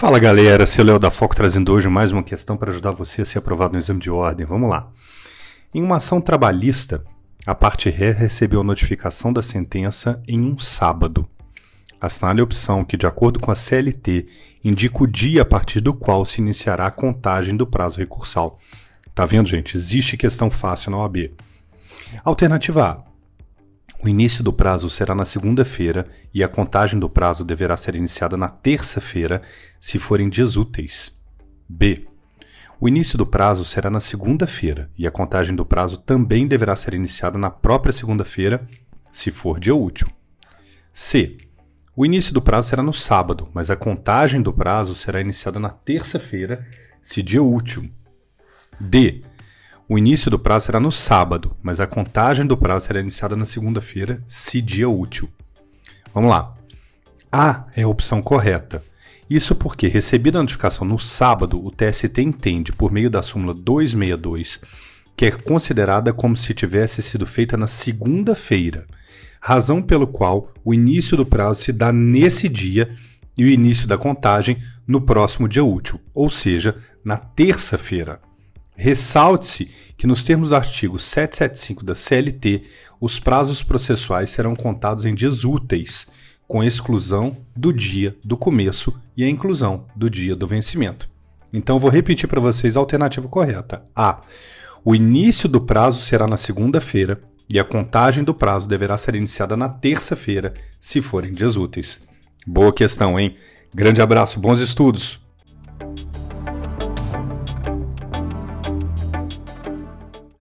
Fala galera, seu Léo da Foco trazendo hoje mais uma questão para ajudar você a ser aprovado no exame de ordem. Vamos lá. Em uma ação trabalhista, a parte ré recebeu a notificação da sentença em um sábado. Assinale a opção que, de acordo com a CLT, indica o dia a partir do qual se iniciará a contagem do prazo recursal. Tá vendo, gente? Existe questão fácil na OAB. Alternativa A. O início do prazo será na segunda-feira e a contagem do prazo deverá ser iniciada na terça-feira, se forem dias úteis. B. O início do prazo será na segunda-feira e a contagem do prazo também deverá ser iniciada na própria segunda-feira, se for dia útil. C. O início do prazo será no sábado, mas a contagem do prazo será iniciada na terça-feira, se dia útil. D. O início do prazo será no sábado, mas a contagem do prazo será iniciada na segunda-feira, se dia útil. Vamos lá. A é a opção correta. Isso porque, recebida a notificação no sábado, o TST entende, por meio da súmula 262, que é considerada como se tivesse sido feita na segunda-feira, razão pelo qual o início do prazo se dá nesse dia e o início da contagem no próximo dia útil, ou seja, na terça-feira. Ressalte-se que, nos termos do artigo 775 da CLT, os prazos processuais serão contados em dias úteis, com exclusão do dia do começo e a inclusão do dia do vencimento. Então, vou repetir para vocês a alternativa correta. A. O início do prazo será na segunda-feira e a contagem do prazo deverá ser iniciada na terça-feira, se forem dias úteis. Boa questão, hein? Grande abraço, bons estudos!